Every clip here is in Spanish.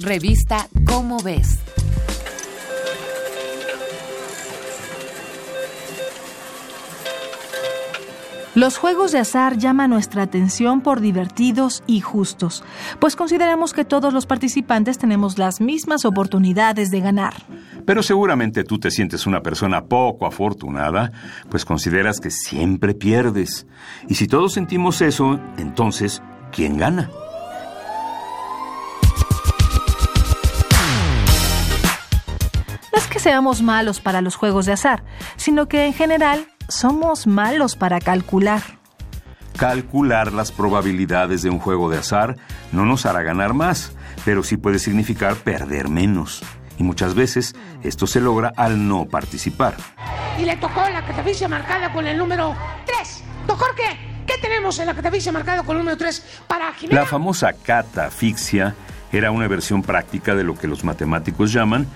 Revista Cómo ves. Los juegos de azar llaman nuestra atención por divertidos y justos, pues consideramos que todos los participantes tenemos las mismas oportunidades de ganar. Pero seguramente tú te sientes una persona poco afortunada, pues consideras que siempre pierdes. Y si todos sentimos eso, entonces, ¿quién gana? No es que seamos malos para los juegos de azar, sino que en general somos malos para calcular. Calcular las probabilidades de un juego de azar no nos hará ganar más, pero sí puede significar perder menos. Y muchas veces esto se logra al no participar. Y le tocó la catafixia marcada con el número 3. ¿Doctor qué? ¿Qué tenemos en la catafixia marcada con el número 3 para Jimena? La famosa catafixia era una versión práctica de lo que los matemáticos llaman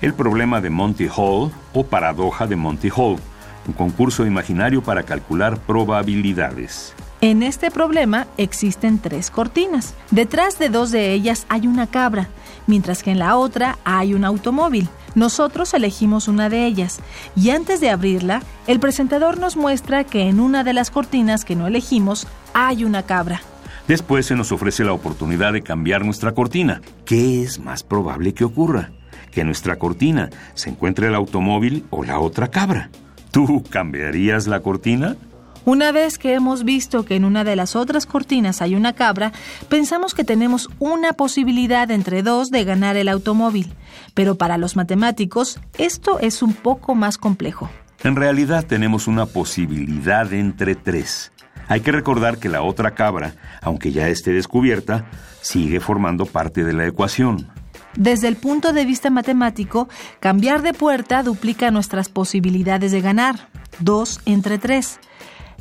el problema de Monty Hall o paradoja de Monty Hall un concurso imaginario para calcular probabilidades. En este problema existen tres cortinas. Detrás de dos de ellas hay una cabra, mientras que en la otra hay un automóvil. Nosotros elegimos una de ellas y antes de abrirla, el presentador nos muestra que en una de las cortinas que no elegimos hay una cabra. Después se nos ofrece la oportunidad de cambiar nuestra cortina. ¿Qué es más probable que ocurra? Que en nuestra cortina se encuentre el automóvil o la otra cabra. ¿Tú cambiarías la cortina? Una vez que hemos visto que en una de las otras cortinas hay una cabra, pensamos que tenemos una posibilidad entre dos de ganar el automóvil. Pero para los matemáticos, esto es un poco más complejo. En realidad tenemos una posibilidad entre tres. Hay que recordar que la otra cabra, aunque ya esté descubierta, sigue formando parte de la ecuación. Desde el punto de vista matemático, cambiar de puerta duplica nuestras posibilidades de ganar, 2 entre 3.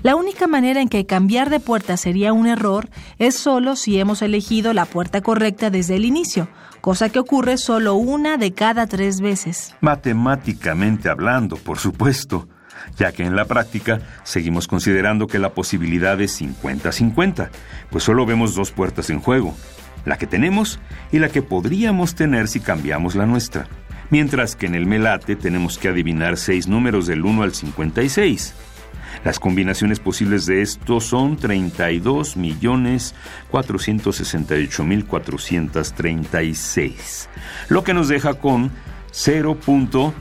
La única manera en que cambiar de puerta sería un error es solo si hemos elegido la puerta correcta desde el inicio, cosa que ocurre solo una de cada tres veces. Matemáticamente hablando, por supuesto, ya que en la práctica seguimos considerando que la posibilidad es 50-50, pues solo vemos dos puertas en juego, la que tenemos y la que podríamos tener si cambiamos la nuestra. Mientras que en el melate tenemos que adivinar seis números del 1 al 56. Las combinaciones posibles de esto son 32 millones 468 mil 436, lo que nos deja con 0.00000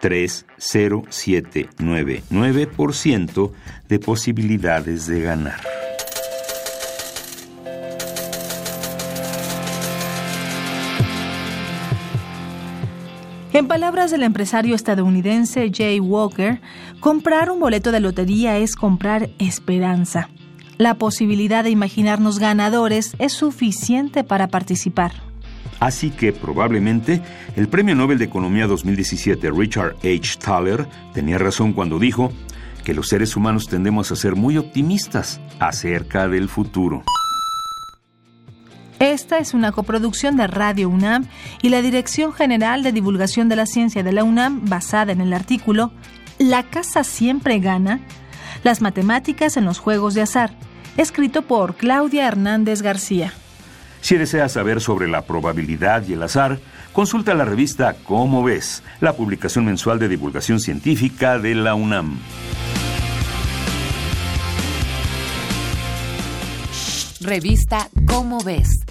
30799% de posibilidades de ganar. En palabras del empresario estadounidense Jay Walker, comprar un boleto de lotería es comprar esperanza. La posibilidad de imaginarnos ganadores es suficiente para participar. Así que probablemente el Premio Nobel de Economía 2017 Richard H. Thaler tenía razón cuando dijo que los seres humanos tendemos a ser muy optimistas acerca del futuro. Esta es una coproducción de Radio UNAM y la Dirección General de Divulgación de la Ciencia de la UNAM basada en el artículo La casa siempre gana, las matemáticas en los juegos de azar, escrito por Claudia Hernández García. Si deseas saber sobre la probabilidad y el azar, consulta la revista Cómo ves, la publicación mensual de divulgación científica de la UNAM. Revista Cómo ves